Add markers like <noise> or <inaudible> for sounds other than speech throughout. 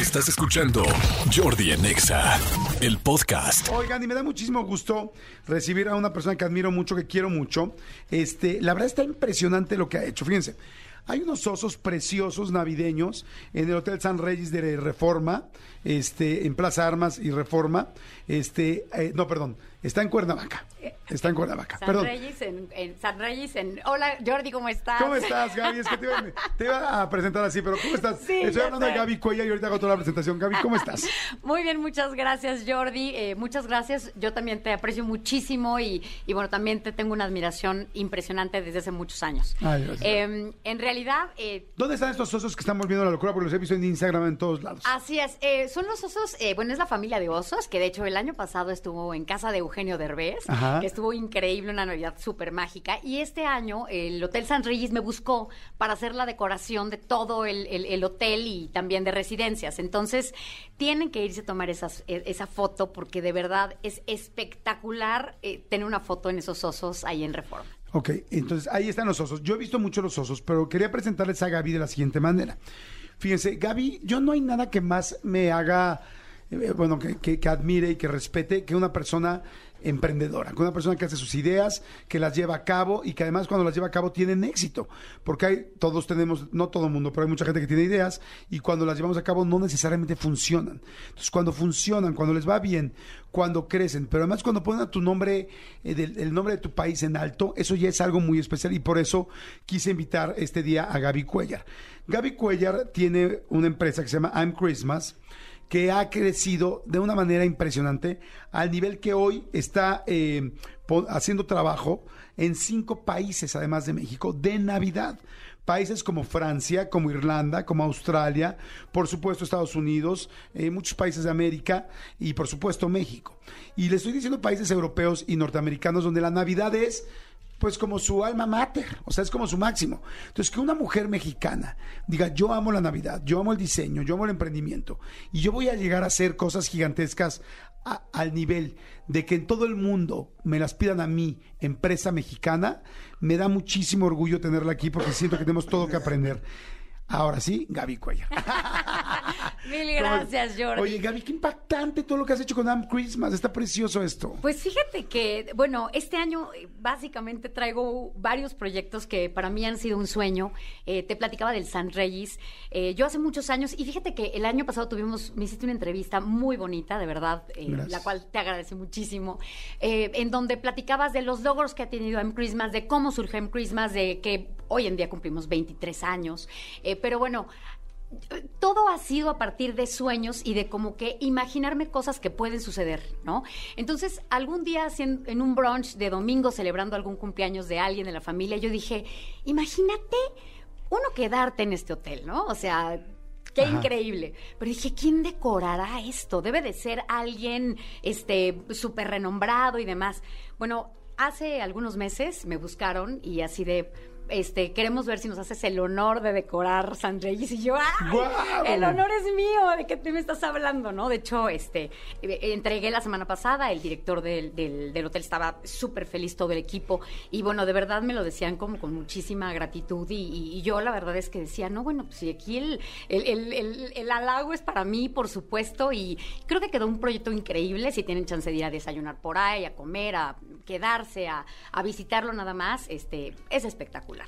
Estás escuchando Jordi en Exa, el podcast. Oigan, y me da muchísimo gusto recibir a una persona que admiro mucho, que quiero mucho. Este, la verdad está impresionante lo que ha hecho. Fíjense, hay unos osos preciosos navideños en el Hotel San Reyes de Reforma, este, en Plaza Armas y Reforma. Este, eh, no, perdón, está en Cuernavaca. Está en Cuernavaca. San Perdón. Reyes en, en San Reyes en Hola Jordi, ¿cómo estás? ¿Cómo estás, Gaby? Es que te iba, te iba a presentar así, pero ¿cómo estás? Sí, Estoy hablando de sé. Gaby Cuella y ahorita hago toda la presentación. Gaby, ¿cómo estás? <laughs> Muy bien, muchas gracias Jordi, Eh, muchas gracias. Yo también te aprecio muchísimo y, y bueno, también te tengo una admiración impresionante desde hace muchos años. Ay, gracias. Eh, en realidad, eh, ¿Dónde están estos osos que están volviendo la locura? Porque los he visto en Instagram en todos lados. Así es, eh, son los osos, eh, bueno, es la familia de osos, que de hecho el año pasado estuvo en casa de Eugenio Derbez, Ajá. que estuvo increíble, una Navidad súper mágica, y este año el Hotel San Reyes me buscó para hacer la decoración de todo el, el- el hotel y también de residencias. Entonces, tienen que irse a tomar esas, e- esa foto porque de verdad es espectacular eh, tener una foto en esos osos ahí en Reforma. Ok, entonces ahí están los osos. Yo he visto mucho los osos, pero quería presentarles a Gaby de la siguiente manera. Fíjense, Gaby, yo no hay nada que más me haga, eh, bueno, que, admire y que respete que una persona emprendedora, que una persona que hace sus ideas, que las lleva a cabo y que además cuando las lleva a cabo tienen éxito. Porque hay, todos tenemos, no todo el mundo, pero hay mucha gente que tiene ideas y cuando las llevamos a cabo no necesariamente funcionan. Entonces, cuando funcionan, cuando les va bien, cuando crecen, pero además cuando ponen a tu nombre, eh, del- el nombre de tu país en alto, eso ya es algo muy especial y por eso quise invitar este día a Gaby Cuellar. Gaby Cuellar tiene una empresa que se llama I'm Christmas que ha crecido de una manera impresionante al nivel que hoy está eh, haciendo trabajo en cinco países, además de México, de Navidad. Países como Francia, como Irlanda, como Australia, por supuesto Estados Unidos, eh, muchos países de América y por supuesto México. Y le estoy diciendo países europeos y norteamericanos donde la Navidad es pues como su alma mater, o sea, es como su máximo. Entonces, que una mujer mexicana diga, yo amo la Navidad, yo amo el diseño, yo amo el emprendimiento, y yo voy a llegar a hacer cosas gigantescas al nivel de que en todo el mundo me las pidan a mí, empresa mexicana, me da muchísimo orgullo tenerla aquí porque siento que tenemos todo que aprender. Ahora sí, Gaby Cuellar. <laughs> Mil gracias, Jordi. Oye, Gaby, qué impactante todo lo que has hecho con Am Christmas. Está precioso esto. Pues fíjate que, bueno, este año eh, básicamente traigo varios proyectos que para mí han sido un sueño. Eh, te platicaba del San Reyes. Eh, yo hace muchos años, y fíjate que el año pasado tuvimos, me hiciste una entrevista muy bonita, de verdad, eh, la cual te agradece muchísimo, eh, en donde platicabas de los logros que ha tenido M Christmas, de cómo surgió M Christmas, de que hoy en día cumplimos 23 años. Pero bueno, todo ha sido a partir de sueños y de como que imaginarme cosas que pueden suceder, ¿no? Entonces, algún día en un brunch de domingo celebrando algún cumpleaños de alguien de la familia, yo dije, imagínate uno quedarte en este hotel, ¿no? O sea, qué Ajá. increíble. Pero dije, ¿quién decorará esto? Debe de ser alguien este súper renombrado y demás. Bueno, hace algunos meses me buscaron y así de este, queremos ver si nos haces el honor de decorar San Reyes. Y yo, ¡ay! ¡Guau! El honor es mío, ¿de qué te me estás hablando, no? De hecho, este, eh, entregué la semana pasada, el director del, del- del hotel estaba súper feliz, todo el equipo. Y bueno, de verdad me lo decían como con muchísima gratitud. Y, y- y yo la verdad es que decía, no, bueno, pues si aquí el, el, el- el- el halago es para mí, por supuesto. Y creo que quedó un proyecto increíble. Si tienen chance de ir a desayunar por ahí, a comer, a quedarse, a, a visitarlo nada más, este, es espectacular.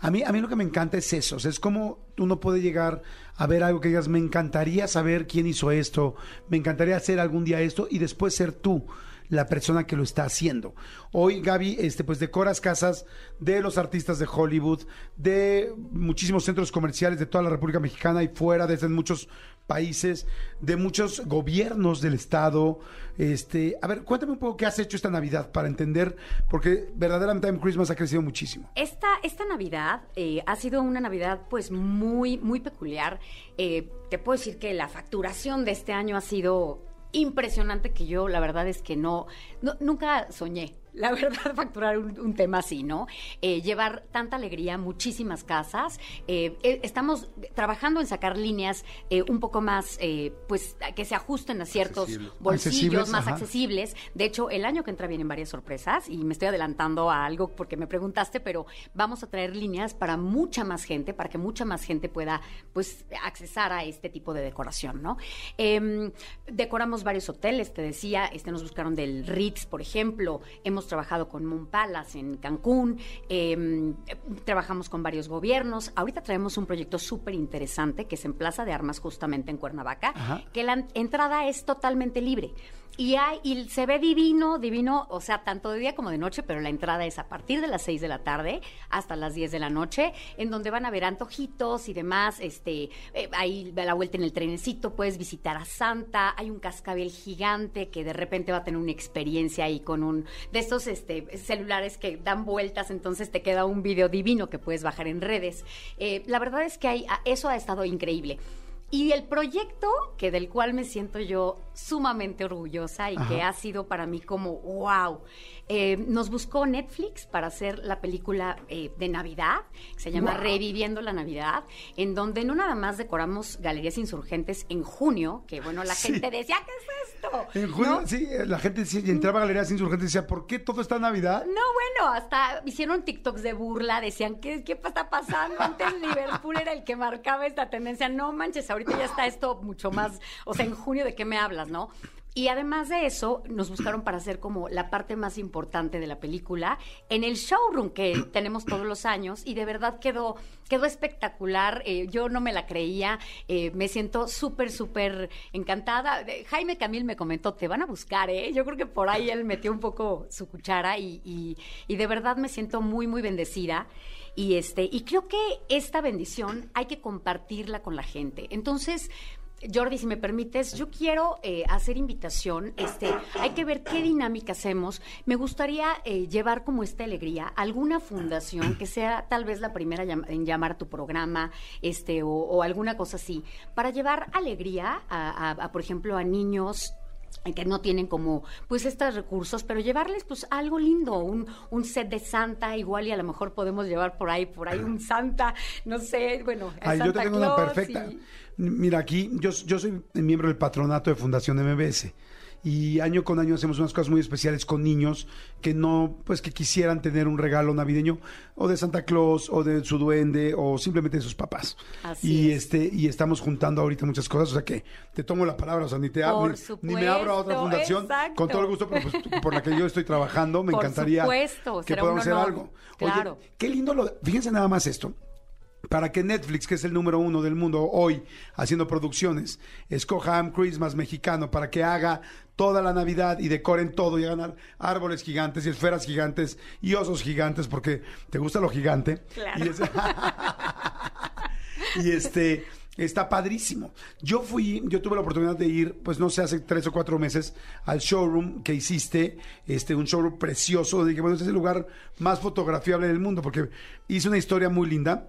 A mí, a mí lo que me encanta es eso, es como uno puede llegar a ver algo que digas, me encantaría saber quién hizo esto, me encantaría hacer algún día esto y después ser tú la persona que lo está haciendo. Hoy, Gaby, este, pues decoras casas de los artistas de Hollywood, de muchísimos centros comerciales de toda la República Mexicana y fuera, desde muchos países, de muchos gobiernos del estado. Este, a ver, cuéntame un poco qué has hecho esta Navidad para entender, porque verdaderamente Time Christmas ha crecido muchísimo. Esta, esta Navidad eh, ha sido una Navidad pues muy, muy peculiar. Eh, te puedo decir que la facturación de este año ha sido impresionante que yo la verdad es que no, no- nunca soñé la verdad, <laughs> facturar un, un tema así, ¿no? Eh, llevar tanta alegría a muchísimas casas. Eh, eh, estamos trabajando en sacar líneas eh, un poco más, pues, que se ajusten a ciertos bolsillos Accesibles, más ajá. accesibles. De hecho, el año que entra vienen varias sorpresas y me estoy adelantando a algo porque me preguntaste, pero vamos a traer líneas para mucha más gente, para que mucha más gente pueda, pues, accesar a este tipo de decoración, ¿no? Em, decoramos varios hoteles, te decía, este nos buscaron del Ritz, por ejemplo, hemos trabajado con Moon Palace en Cancún, em, eh, trabajamos con varios gobiernos, ahorita traemos un proyecto súper interesante que es en Plaza de Armas, justamente en Cuernavaca, Ajá. que la en- entrada es totalmente libre. Y, hay, y se ve divino, divino, o sea, tanto de día como de noche, pero la entrada es a partir de las 6 de la tarde hasta las 10 de la noche, en donde van a ver antojitos y demás. Este, eh, ahí a la vuelta en el trenecito puedes visitar a Santa. Hay un cascabel gigante que de repente va a tener una experiencia ahí con un de estos este, celulares que dan vueltas, entonces te queda un video divino que puedes bajar en redes. Eh, la verdad es que hay, eso ha estado increíble. Y el proyecto que del cual me siento yo sumamente orgullosa y que ha sido para mí como wow. eh, nos buscó Netflix para hacer la película eh, de Navidad, que se llama Wow. Reviviendo la Navidad, en donde no nada más decoramos galerías insurgentes en junio, que bueno, la Sí. gente decía, ¿qué es esto? En junio, ¿No? sí, eh, la gente decía, y entraba a Galerías Insurgentes y decía, ¿por qué todo está en Navidad? No, bueno, hasta hicieron TikToks de burla, decían, ¿qué, qué está pasando? Antes Liverpool era el que marcaba esta tendencia. No manches, ahorita ya está esto mucho más, o sea, en junio, ¿de qué me hablas, no? Y además de eso, nos buscaron para hacer como la parte más importante de la película en el showroom que <clears throat> tenemos todos los años y de verdad quedó, quedó espectacular. Eh, yo no me la creía, eh, me siento súper, súper encantada. Eh, Jaime Camil me comentó, te van a buscar, ¿eh? Yo creo que por ahí él metió un poco su cuchara y, y- y de verdad me siento muy, muy bendecida. Y, este, y creo que esta bendición hay que compartirla con la gente. Entonces, Jordi, si me permites, yo quiero eh, hacer invitación. Este, hay que ver qué dinámica hacemos. Me gustaría eh, llevar como esta alegría a alguna fundación que sea tal vez la primera en llamar a tu programa, este, o, o alguna cosa así, para llevar alegría a, por ejemplo, a niños que no tienen como pues estos recursos, pero llevarles pues algo lindo, un, un set de Santa, igual y a lo mejor podemos llevar por ahí, por ahí un Santa, no sé, bueno, Ay, yo Santa te tengo una Claus perfecta. y- Mira, aquí yo, yo soy miembro del patronato de Fundación MBS y año con año hacemos unas cosas muy especiales con niños que no, pues que quisieran tener un regalo navideño o de Santa Claus o de su duende o simplemente de sus papás. Así y es. este y estamos juntando ahorita muchas cosas, o sea que te tomo la palabra, o sea, ni te abro, ni, me abro a otra fundación exacto. con todo el gusto, pero pues, por la que yo estoy trabajando, me Por encantaría supuesto, que podamos hacer algo. Oye, Claro. qué lindo lo, fíjense nada más esto para que Netflix, que es el número uno del mundo hoy haciendo producciones, escoja Am Christmas mexicano para que haga toda la Navidad y decoren todo y hagan árboles gigantes y esferas gigantes y osos gigantes porque te gusta lo gigante. Claro. Y, es- <laughs> y este está padrísimo. Yo fui, yo tuve la oportunidad de ir, pues no sé, hace tres o cuatro meses al showroom que hiciste, este, un showroom precioso. Dije, bueno, este es el lugar más fotografiable del mundo porque hice una historia muy linda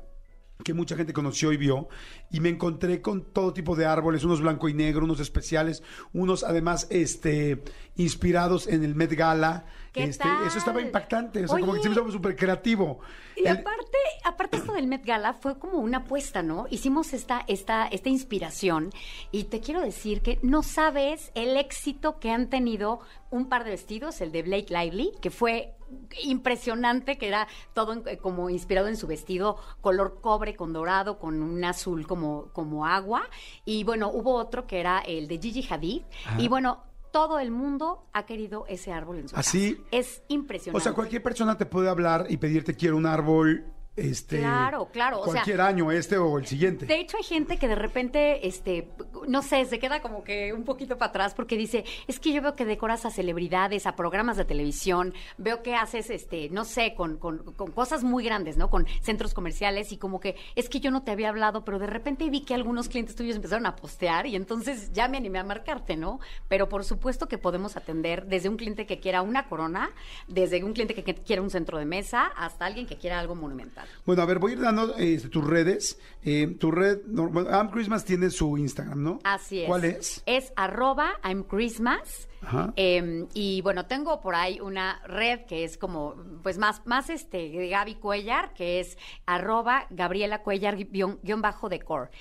que mucha gente conoció y vio, y me encontré con todo tipo de árboles, unos blanco y negro, unos especiales, unos además este inspirados en el Met Gala. ¿Qué Este, tal? Eso estaba impactante, o sea, como que me hizo súper creativo. Y El- aparte, aparte esto del Met Gala fue como una apuesta, ¿no? Hicimos esta, esta, esta inspiración y te quiero decir que no sabes el éxito que han tenido un par de vestidos, el de Blake Lively, que fue impresionante, que era todo eh, como inspirado en su vestido, color cobre con dorado, con un azul como, como agua. Y bueno, hubo otro que era el de Gigi Hadid. Y bueno, todo el mundo ha querido ese árbol en su ¿Así? casa. Es impresionante. O sea, cualquier persona te puede hablar y pedirte quiero un árbol, este, Claro, claro, o sea- cualquier año, este o el siguiente. De hecho, hay gente que de repente, este, no sé, se queda como que un poquito para atrás porque dice, es que yo veo que decoras a celebridades, a programas de televisión, veo que haces, este, no sé, con, con- con cosas muy grandes, ¿no? Con centros comerciales y como que es que yo no te había hablado, pero de repente vi que algunos clientes tuyos empezaron a postear y entonces ya me animé a marcarte, ¿no? Pero por supuesto que podemos atender desde un cliente que quiera una corona, desde un cliente que quiera un centro de mesa, hasta alguien que quiera algo monumental. Bueno, a ver, voy a ir dando este, tus redes. Eh, tu red, no, bueno, Am Christmas tiene su Instagram, ¿no? Así es. ¿Cuál es? Es arroba I'm Christmas. Ajá. Eh, y bueno, tengo por ahí una red que es como, pues más, más este, de Gaby Cuellar, que es arroba Gabriela Cuellar guion, guion bajo decor.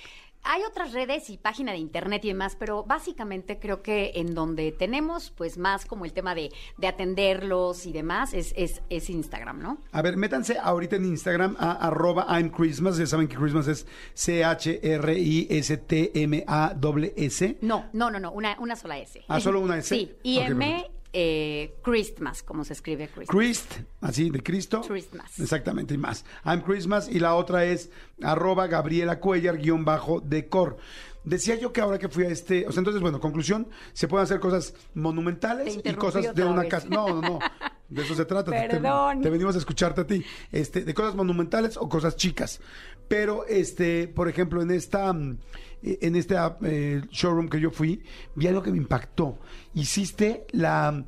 Hay otras redes y página de internet y demás, pero básicamente creo que en donde tenemos pues más como el tema de, de atenderlos y demás es, es, es Instagram, ¿no? A ver, métanse ahorita en Instagram a arroba I'm Christmas. Ya saben que Christmas es C-H-R-I-S-T-M-A-S. No, no, no, no, una, una sola S. Ah, ¿solo una S? Sí, y Ok, M, perfecto. Eh, Christmas, como se escribe Christmas. Christ, así, de Cristo. Christmas. Exactamente, y más. I'm Christmas. Y la otra es arroba Gabriela Cuellar, guion bajo, decor. Decía yo que ahora que fui a este, o sea, entonces, bueno, conclusión, se pueden hacer cosas monumentales y cosas de una vez. casa. No, no, no. De eso se trata. Te- te- Perdón. Te, venimos a escucharte a ti. Este, de cosas monumentales o cosas chicas. Pero, este, por ejemplo, en esta, mm, en este ah, eh, showroom que yo fui, vi algo que me impactó. Hiciste la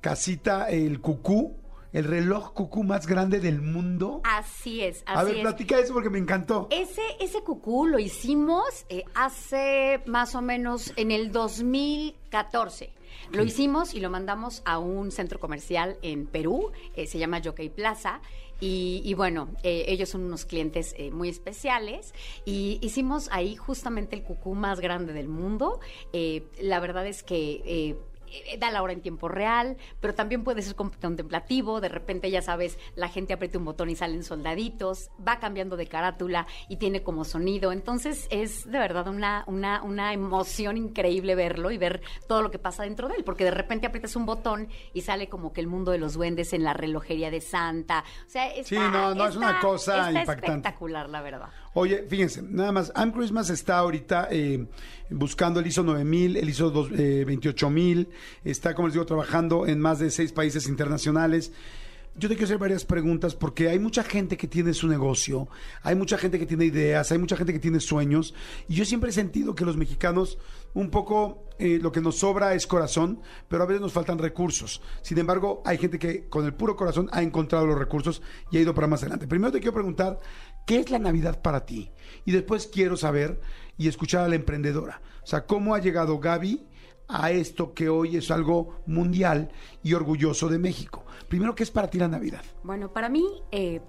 casita, el cucú, el reloj cucú más grande del mundo. Así es, así A ver, es. platica eso porque me encantó. Ese, ese cucú lo hicimos eh, hace más o menos en el 2014. Lo hicimos y lo mandamos a un centro comercial en Perú, eh, se llama Jockey Plaza. Y, bueno, eh, ellos son unos clientes eh, muy especiales y hicimos ahí justamente el cucú más grande del mundo. Eh, la verdad es que... eh, eh, da la hora en tiempo real, pero también puede ser contemplativo, de repente ya sabes, la gente aprieta un botón y salen soldaditos, va cambiando de carátula y tiene como sonido, entonces es de verdad una, una, una emoción increíble verlo y ver todo lo que pasa dentro de él, porque de repente aprietas un botón y sale como que el mundo de los duendes en la relojería de Santa, o sea, está, Sí, no, no, es una cosa está impactante. espectacular, la verdad. Oye, fíjense, nada más, I'm Christmas está ahorita eh, buscando el ISO 9000, el ISO dos- eh, 28000, está, como les digo, trabajando en más de seis países internacionales. Yo te quiero hacer varias preguntas porque hay mucha gente que tiene su negocio, hay mucha gente que tiene ideas, hay mucha gente que tiene sueños y yo siempre he sentido que los mexicanos un poco eh, lo que nos sobra es corazón, pero a veces nos faltan recursos. Sin embargo, hay gente que con el puro corazón ha encontrado los recursos y ha ido para más adelante. Primero te quiero preguntar, ¿qué es la Navidad para ti? Y después quiero saber y escuchar a la emprendedora. O sea, ¿cómo ha llegado Gaby a esto que hoy es algo mundial y orgulloso de México? Primero, ¿qué es para ti la Navidad? Bueno, para mí eh,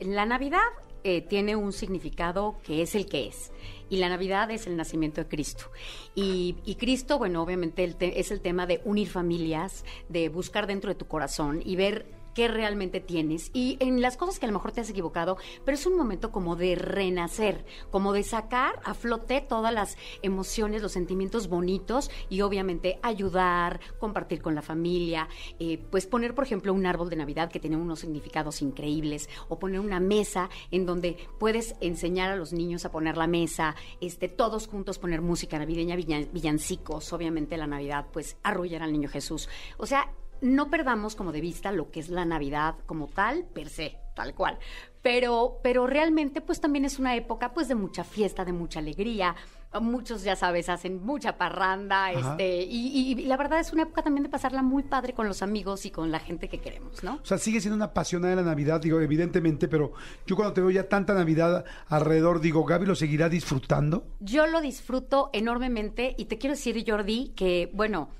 la Navidad eh, tiene un significado que es el que es. Y la Navidad es el nacimiento de Cristo. Y, Cristo, bueno, obviamente es el tema de unir familias, de buscar dentro de tu corazón y ver qué realmente tienes y en las cosas que a lo mejor te has equivocado, pero es un momento como de renacer, como de sacar a flote todas las emociones, los sentimientos bonitos y obviamente ayudar, compartir con la familia, eh, pues poner, por ejemplo, un árbol de Navidad que tiene unos significados increíbles o poner una mesa en donde puedes enseñar a los niños a poner la mesa, este, todos juntos poner música navideña, villan- villancicos, obviamente la Navidad, pues arrullar al niño Jesús. O sea, no perdamos como de vista lo que es la Navidad como tal, per se, tal cual. Pero, pero realmente, pues también es una época pues de mucha fiesta, de mucha alegría. Muchos, ya sabes, hacen mucha parranda, este, y, y la verdad es una época también de pasarla muy padre con los amigos y con la gente que queremos, ¿no? O sea, sigue siendo una apasionada de la Navidad, digo, evidentemente, pero yo cuando te veo ya tanta Navidad alrededor, digo, Gaby lo seguirá disfrutando. Yo lo disfruto enormemente y te quiero decir, Jordi, que bueno,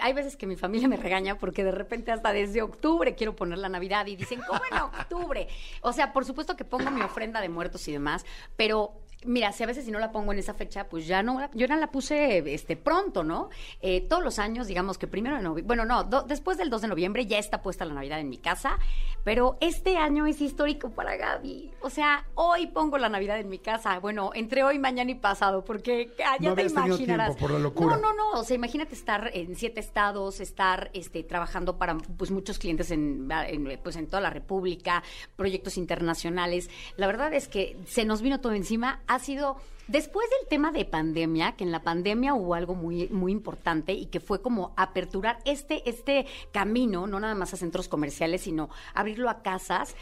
hay veces que mi familia me regaña porque de repente hasta desde octubre quiero poner la Navidad y dicen, ¿cómo en octubre? O sea, por supuesto que pongo mi ofrenda de muertos y demás, pero mira, si a veces si no la pongo en esa fecha, pues ya no, yo no la puse este pronto, ¿no? Eh, todos los años, digamos que primero de noviembre, bueno, no, do- después del 2 de noviembre ya está puesta la Navidad en mi casa, pero este año es histórico para Gaby. O sea, hoy pongo la Navidad en mi casa, bueno, entre hoy, mañana y pasado, porque ah, ya No te imaginarás. por la locura. No, no, no, o sea, imagínate estar en siete estados, estar este, trabajando para pues muchos clientes en, en, pues, en toda la República, proyectos internacionales. La verdad es que se nos vino todo encima. Ha sido después del tema de pandemia, que en la pandemia hubo algo muy, muy importante y que fue como aperturar este, este camino, no nada más a centros comerciales, sino abrirlo a casas.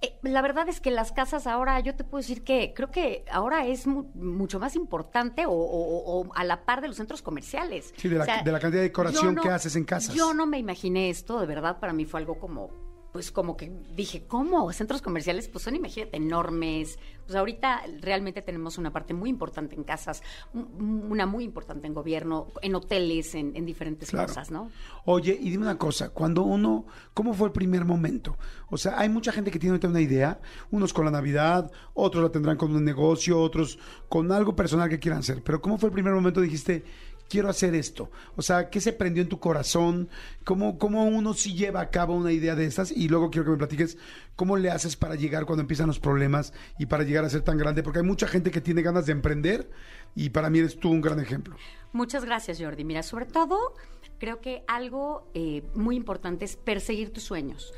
Eh, La verdad es que las casas ahora, yo te puedo decir que creo que ahora es mu- mucho más importante o, o- o a la par de los centros comerciales. Sí, de la- de la cantidad de decoración que haces en casas. Yo no me imaginé esto, de verdad, para mí fue algo como pues como que dije, ¿cómo? Centros comerciales, pues son, imagínate, enormes. Pues ahorita realmente tenemos una parte muy importante en casas, una muy importante en gobierno, en hoteles, en, en diferentes Claro. cosas, ¿no? Oye, y dime una cosa, cuando uno, ¿cómo fue el primer momento? O sea, hay mucha gente que tiene ahorita una idea, unos con la Navidad, otros la tendrán con un negocio, otros con algo personal que quieran hacer, pero ¿cómo fue el primer momento dijiste, quiero hacer esto? O sea, ¿qué se prendió en tu corazón? ¿Cómo, cómo uno sí lleva a cabo una idea de estas? Y luego quiero que me platiques cómo le haces para llegar cuando empiezan los problemas y para llegar a ser tan grande, porque hay mucha gente que tiene ganas de emprender y para mí eres tú un gran ejemplo. Muchas gracias, Jordi. Mira, sobre todo, creo que algo eh, muy importante es perseguir tus sueños.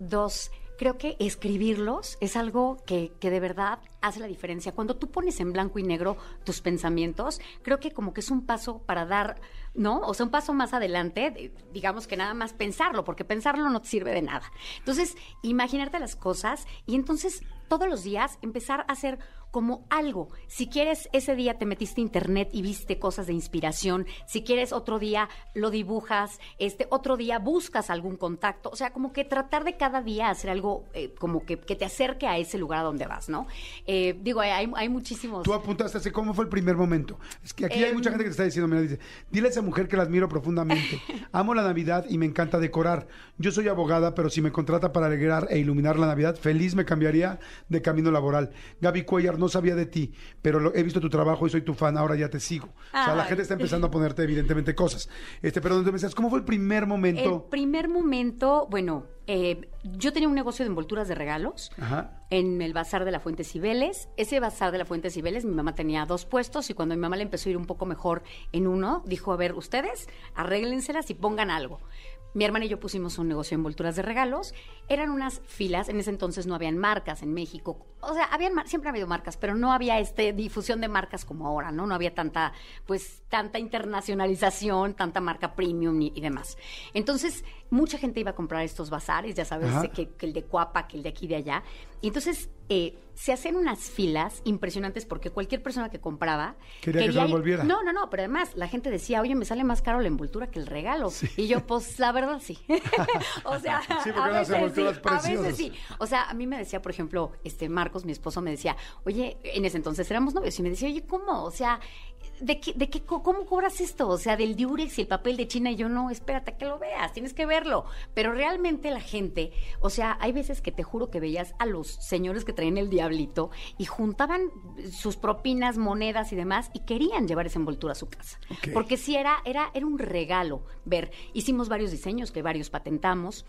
Dos, creo que escribirlos es algo que, que de verdad hace la diferencia. Cuando tú pones en blanco y negro tus pensamientos, creo que como que es un paso para dar, ¿no? O sea, un paso más adelante, de- digamos que nada más pensarlo, porque pensarlo no te sirve de nada. Entonces, imaginarte las cosas y entonces todos los días empezar a hacer como algo. Si quieres, ese día te metiste a internet y viste cosas de inspiración. Si quieres, otro día lo dibujas. Este, otro día buscas algún contacto. O sea, como que tratar de cada día hacer algo eh, como que, que te acerque a ese lugar a donde vas, ¿no? Eh, digo, hay, hay muchísimos. Tú apuntaste hace cómo fue el primer momento. Es que aquí hay Em, mucha gente que te está diciendo, mira, dice, dile a esa mujer que la admiro profundamente. <laughs> Amo la Navidad y me encanta decorar. Yo soy abogada, pero si me contrata para alegrar e iluminar la Navidad, feliz me cambiaría de camino laboral. Gaby Cuellar, no sabía de ti, pero lo- he visto tu trabajo y soy tu fan, ahora ya te sigo. O sea, la gente está empezando <laughs> a ponerte evidentemente cosas. Este, pero donde me decías, ¿cómo fue el primer momento? El primer momento, bueno, eh, yo tenía un negocio de envolturas de regalos. Ajá. en el bazar de la Fuente Cibeles. Ese bazar de la Fuente Cibeles, mi mamá tenía dos puestos y cuando mi mamá le empezó a ir un poco mejor en uno, dijo, a ver, ustedes arréglenselas y pongan algo. Mi hermana y yo pusimos un negocio de envolturas de regalos. Eran unas filas, en ese entonces no habían marcas en México. O sea, habían siempre ha habido marcas, pero no había este difusión de marcas como ahora, ¿no? No había tanta, pues, tanta internacionalización, tanta marca premium y, y demás. Entonces, mucha gente iba a comprar estos bazares, ya sabes, Ajá. que, que el de Cuapa, que el de aquí de allá. Y entonces eh, se hacen unas filas impresionantes porque cualquier persona que compraba Quería que se lo envolviera. No, no, no, pero además la gente decía, oye, me sale más caro la envoltura que el regalo. Y yo, pues la verdad sí. <laughs> o sea, Sí, porque a veces sí, a veces sí. O sea, a mí me decía, por ejemplo, este Marcos, mi esposo, me decía, oye, en ese entonces éramos novios y me decía, oye, ¿cómo? O sea, ¿de qué, de qué, cómo cobras esto? O sea, del Durex y el papel de China y yo no, espérate a que lo veas, tienes que verlo. Pero realmente la gente, o sea, hay veces que te juro que veías a los señores que traían el diablito y juntaban sus propinas, monedas y demás y querían llevar esa envoltura a su casa. Porque sí era, era, era un regalo ver. Hicimos varios diseños que varios patentamos.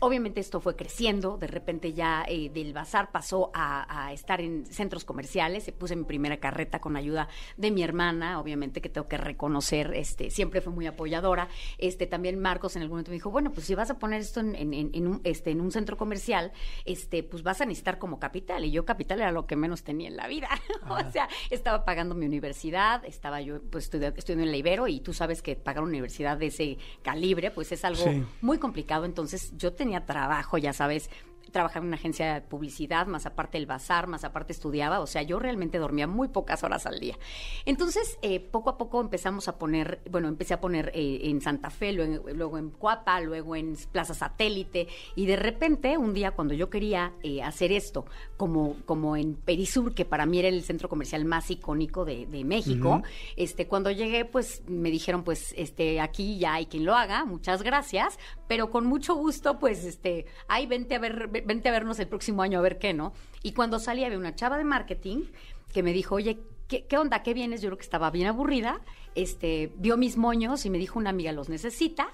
Obviamente esto fue creciendo, de repente ya eh, del bazar pasó a, a estar en centros comerciales, puse mi primera carreta con ayuda de mi hermana, obviamente que tengo que reconocer, este, siempre fue muy apoyadora, este, también Marcos en algún momento me dijo, bueno, pues si vas a poner esto en, en- en- en un, este, en un centro comercial, este, pues vas a necesitar como capital, y yo capital era lo que menos tenía en la vida, <laughs> o sea, estaba pagando mi universidad, estaba yo pues estudia- estudiando en la Ibero, y tú sabes que pagar una universidad de ese calibre, pues es algo Sí. muy complicado. Entonces yo tenía trabajo, ya sabes, trabajaba en una agencia de publicidad, más aparte el bazar, más aparte estudiaba, o sea, yo realmente dormía muy pocas horas al día. Entonces, eh, poco a poco empezamos a poner, bueno, empecé a poner eh, en Santa Fe, luego, luego en Cuapa, luego en Plaza Satélite, y de repente, un día cuando yo quería eh, hacer esto, como, como en Perisur, que para mí era el centro comercial más icónico de, de México, este, cuando llegué, pues me dijeron, pues, este, aquí ya hay quien lo haga, muchas gracias, pero con mucho gusto, pues, este, ay, vente a ver, ve- vente a vernos el próximo año a ver qué, ¿no? Y cuando salí había una chava de marketing que me dijo, oye, ¿qué, qué onda? ¿Qué vienes? Yo creo que estaba bien aburrida, este, vio mis moños y me dijo, una amiga los necesita.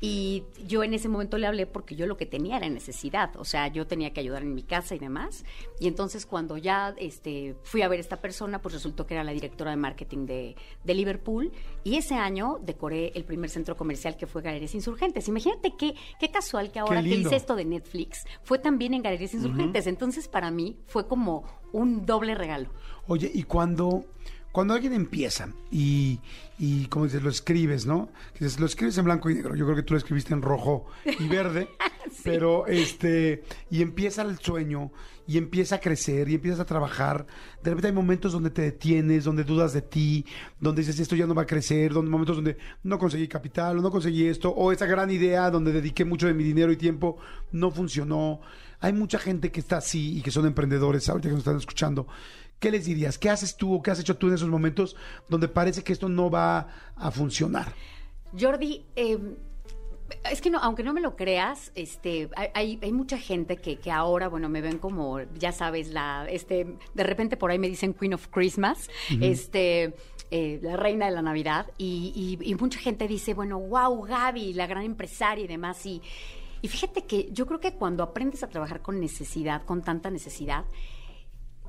Y yo en ese momento le hablé porque yo lo que tenía era necesidad, o sea, yo tenía que ayudar en mi casa y demás. Y entonces cuando ya este, fui a ver a esta persona, pues resultó que era la directora de marketing de, de Liverpool. Y ese año decoré el primer centro comercial que fue Galerías Insurgentes. Imagínate qué, qué casual que ahora que hice esto de Netflix fue también en Galerías Insurgentes. Entonces para mí fue como un doble regalo. Oye, y cuando, cuando alguien empieza y, y como dices, lo escribes, ¿no? Dices, lo escribes en blanco y negro. Yo creo que tú lo escribiste en rojo y verde. <laughs> Pero este, y empieza el sueño, y empieza a crecer, y empiezas a trabajar. De repente hay momentos donde te detienes, donde dudas de ti, donde dices, esto ya no va a crecer, donde momentos donde no conseguí capital, o no conseguí esto, o esa gran idea donde dediqué mucho de mi dinero y tiempo, no funcionó. Hay mucha gente que está así y que son emprendedores ahorita que nos están escuchando. ¿Qué les dirías? ¿Qué haces tú o qué has hecho tú en esos momentos donde parece que esto no va a funcionar? Jordi, eh, es que no, aunque no me lo creas, este, hay, hay mucha gente que, que ahora, bueno, me ven como, ya sabes, la, este, de repente por ahí me dicen Queen of Christmas, este, eh, la reina de la Navidad, y, y- y mucha gente dice, bueno, wow, Gaby, la gran empresaria y demás, y, y fíjate que yo creo que cuando aprendes a trabajar con necesidad, con tanta necesidad,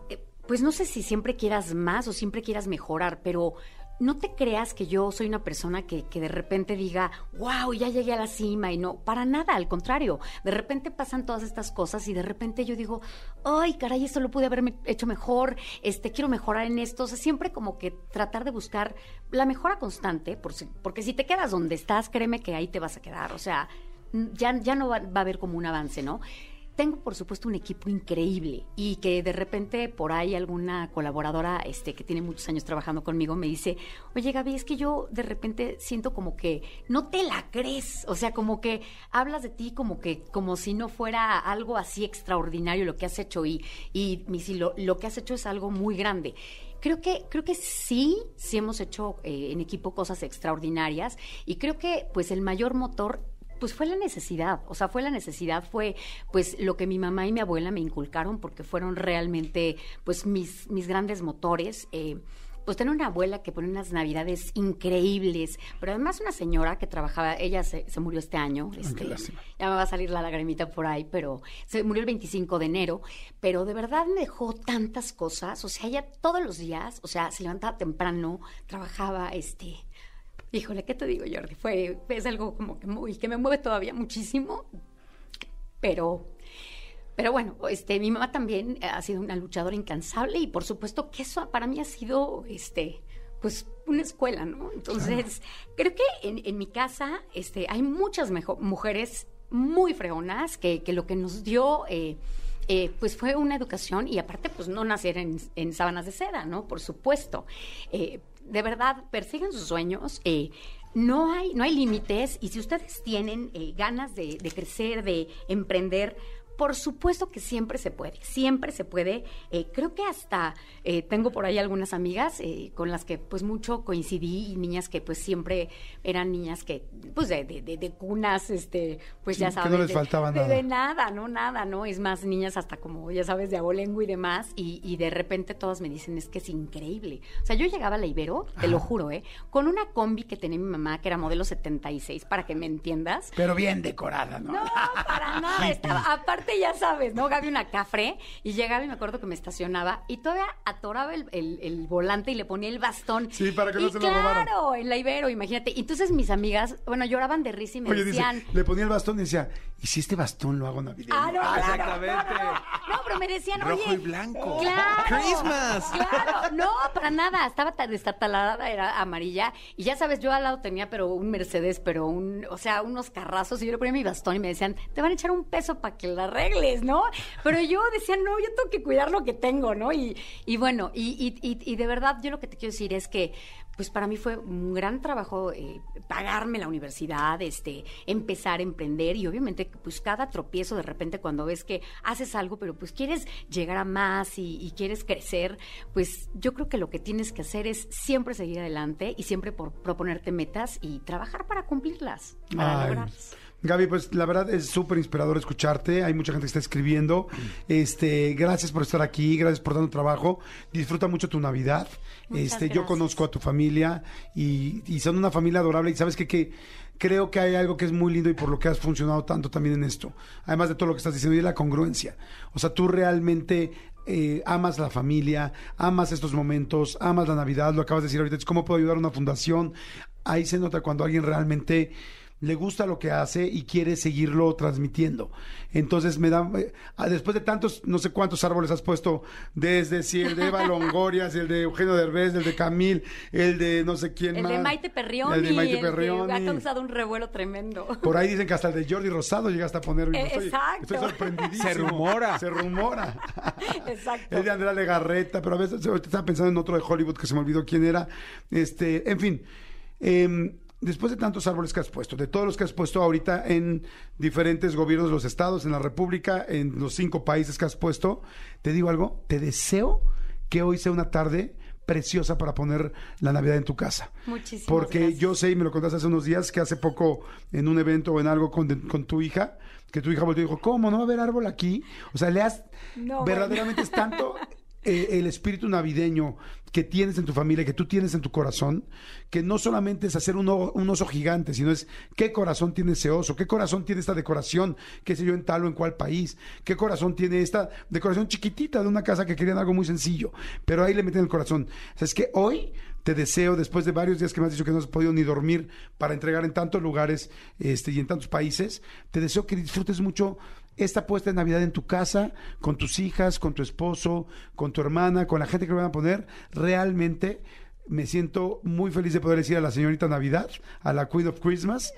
eh, pues no sé si siempre quieras más o siempre quieras mejorar, pero no te creas que yo soy una persona que, que de repente diga, wow, ya llegué a la cima y no, para nada, al contrario, de repente pasan todas estas cosas y de repente yo digo, ay, caray, esto lo pude haberme hecho mejor, este, quiero mejorar en esto, o sea, siempre como que tratar de buscar la mejora constante, por porque si te quedas donde estás, créeme que ahí te vas a quedar, o sea, ya, ya no va, a haber como un avance, ¿no? Tengo, por supuesto, un equipo increíble y que de repente por ahí alguna colaboradora este, que tiene muchos años trabajando conmigo me dice, oye Gaby, es que yo de repente siento como que no te la crees, o sea, como que hablas de ti como que como si no fuera algo así extraordinario lo que has hecho y, y mi- si lo, lo que has hecho es algo muy grande. Creo que, creo que sí, sí hemos hecho eh, en equipo cosas extraordinarias y creo que pues el mayor motor pues fue la necesidad, o sea, fue la necesidad, fue pues lo que mi mamá y mi abuela me inculcaron porque fueron realmente pues mis, mis grandes motores. eh, pues tener una abuela que pone unas navidades increíbles, pero además una señora que trabajaba, ella se, se murió este año, este, ya me va a salir la lagrimita por ahí, pero se murió el 25 de enero, pero de verdad me dejó tantas cosas, o sea, ella todos los días, o sea, se levantaba temprano, trabajaba, este, híjole, ¿qué te digo, Jordi? Fue, es algo como que muy, que me mueve todavía muchísimo, pero, pero bueno, este, mi mamá también ha sido una luchadora incansable y por supuesto que eso para mí ha sido, este, pues una escuela, ¿no? Entonces, creo que en, en mi casa, este, hay muchas mujeres muy fregonas que, que lo que nos dio, eh, eh, pues fue una educación y aparte, pues no nacer en, en sábanas de seda, ¿no? Por supuesto. Eh, de verdad, persigan sus sueños. eh, no hay, no hay límites y si ustedes tienen eh, ganas de, de crecer, de emprender, por supuesto que siempre se puede, siempre se puede. Eh, creo que hasta eh, tengo por ahí algunas amigas eh, con las que pues mucho coincidí y niñas que pues siempre eran niñas que pues de, de, de- de cunas, este, pues Sí, ya que no sabes. les faltaba de- nada. de nada, no, nada, ¿no? Es más, niñas hasta como, ya sabes, de abolengo y demás, y, y de repente todas me dicen, es que es increíble. O sea, yo llegaba a la Ibero, te lo juro, ¿eh? Con una combi que tenía mi mamá, que era modelo 76, para que me entiendas. Pero bien decorada, ¿no? No, para nada. <laughs> Estaba, aparte, ya sabes, ¿no? Gaby una cafre y llegaba y me acuerdo que me estacionaba y todavía atoraba el, el- el volante y le ponía el bastón. Sí, para que no Y se lo robaran. Claro, en la Ibero, imagínate. Y Entonces mis amigas, bueno, lloraban de risa y me Oye, dice, decían. le ponía el bastón y decía, ¿y si este bastón lo hago navideño? Ah, no, claro, exactamente. <laughs> No, no, no. No, pero me decían, Rojo oye. y blanco. Claro. Christmas. Claro, no, para nada. Estaba tan era amarilla. Y ya sabes, yo al lado tenía, pero un Mercedes, pero un, o sea, unos carrazos. Y yo le ponía mi bastón y me decían, te van a echar un peso para que la arregles, ¿no? Pero yo decía, no, yo tengo que cuidar lo que tengo, ¿no? Y, y bueno, y- y de verdad, yo lo que te quiero decir es que, pues para mí fue un gran trabajo eh, pagarme la universidad, este, empezar a emprender y obviamente pues cada tropiezo de repente cuando ves que haces algo pero pues quieres llegar a más y, y quieres crecer, pues yo creo que lo que tienes que hacer es siempre seguir adelante y siempre por proponerte metas y trabajar para cumplirlas, para Ay. lograrlas. Gaby, pues la verdad es súper inspirador escucharte. Hay mucha gente que está escribiendo. Este, gracias por estar aquí, gracias por tanto trabajo. Disfruta mucho tu Navidad. Muchas este, yo conozco a tu familia y, y son una familia adorable. Y sabes que, que creo que hay algo que es muy lindo y por lo que has funcionado tanto también en esto. Además de todo lo que estás diciendo y la congruencia. O sea, tú realmente eh, amas la familia, amas estos momentos, amas la Navidad, lo acabas de decir ahorita, es cómo puedo ayudar a una fundación. Ahí se nota cuando alguien realmente le gusta lo que hace y quiere seguirlo transmitiendo. Entonces me da, eh, ah, después de tantos, no sé cuántos árboles has puesto, desde si el de Eva <laughs> Longoria, si el de Eugenio Derbez, el de Camil, el de no sé quién El más. de Maite Perrioni. El de Maite el que Perrioni. ha causado un revuelo tremendo. Por ahí dicen que hasta el de Jordi Rosado llegaste a poner. Eh, Estoy- exacto. Estoy sorprendidísimo. Se rumora. Se rumora. <laughs> Exacto. El de Andrea Legarreta, pero a veces ahorita estaba pensando en otro de Hollywood que se me olvidó quién era. Este, en fin. em, después de tantos árboles que has puesto, de todos los que has puesto ahorita en diferentes gobiernos de los estados, en la República, en los cinco países que has puesto, te digo algo, te deseo que hoy sea una tarde preciosa para poner la Navidad en tu casa. Muchísimas Porque gracias. yo sé, y me lo contaste hace unos días, que hace poco en un evento o en algo con, con tu hija, que tu hija volvió y dijo, ¿cómo? ¿No va a haber árbol aquí? O sea, le has... No, verdaderamente es tanto <laughs> eh, el espíritu navideño que tienes en tu familia, que tú tienes en tu corazón, que no solamente es hacer un, oso gigante, sino es qué corazón tiene ese oso, qué corazón tiene esta decoración, qué sé yo, en tal o en cuál país, qué corazón tiene esta decoración chiquitita de una casa que querían algo muy sencillo, pero ahí le meten el corazón. O sea, es que hoy te deseo, después de varios días que me has dicho que no has podido ni dormir para entregar en tantos lugares este, y en tantos países, te deseo que disfrutes mucho esta puesta de Navidad en tu casa, con tus hijas, con tu esposo, con tu hermana, con la gente que lo van a poner. Realmente me siento muy feliz de poder decir a la señorita Navidad, a la Queen of Christmas,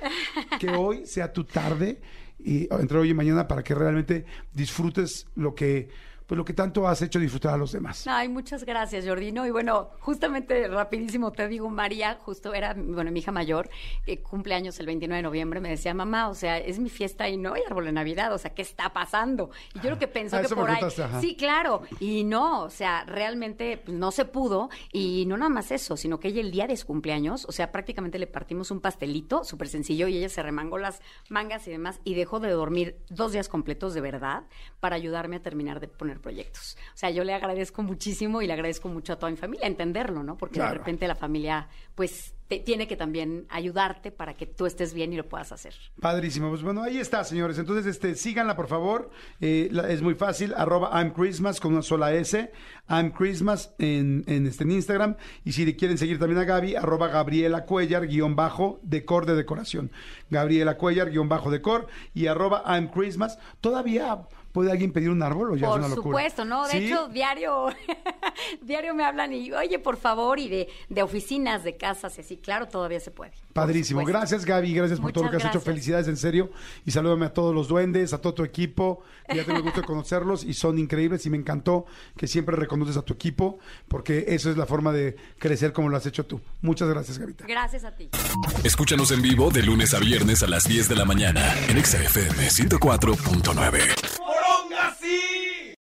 que <laughs> hoy sea tu tarde y entre hoy y mañana para que realmente disfrutes lo que pues lo que tanto has hecho disfrutar a los demás. Ay, muchas gracias, Jordi. No, y bueno, justamente rapidísimo te digo, María, justo era, bueno, mi hija mayor, que cumple años el 29 de noviembre, me decía, mamá, o sea, es mi fiesta y no hay árbol de Navidad, o sea, ¿qué está pasando? Y yo lo que pienso Ah, que eso me por ahí... ajá. Sí, claro, y no, o sea, realmente pues, no se pudo, y no nada más eso, sino que ella el día de su cumpleaños, o sea, prácticamente le partimos un pastelito súper sencillo y ella se remangó las mangas y demás y dejó de dormir dos días completos de verdad para ayudarme a terminar de poner proyectos. O sea, yo le agradezco muchísimo y le agradezco mucho a toda mi familia entenderlo, ¿no? Porque Claro. de repente la familia, pues, te- tiene que también ayudarte para que tú estés bien y lo puedas hacer. Padrísimo. Pues bueno, ahí está, señores. Entonces, este, síganla, por favor. Eh, la- es muy fácil. Arroba I'm Christmas con una sola S. I'm Christmas en, en, este, en Instagram. Y si le quieren seguir también a Gaby, arroba Gabriela Cuellar, guion bajo, decor de decoración. Gabriela Cuellar, guion bajo, decor. Y arroba I'm Christmas. Todavía puede alguien pedir un árbol o ya Por es una locura. supuesto, ¿no? De ¿Sí? hecho, diario, <laughs> diario me hablan y, oye, por favor, y de, de oficinas, de casas, y así, claro, todavía se puede. por Padrísimo. Gracias, Gaby. Gracias por todo lo que has hecho. Felicidades, en serio. Y salúdame a todos los duendes, a todo tu equipo. que Ya tengo el gusto de conocerlos y son increíbles. Y me encantó que siempre reconoces a tu equipo, porque eso es la forma de crecer como lo has hecho tú. Muchas gracias, Gavita. Gracias a ti. Escúchanos en vivo de lunes a viernes a las 10 de la mañana en Exa FM 104.9.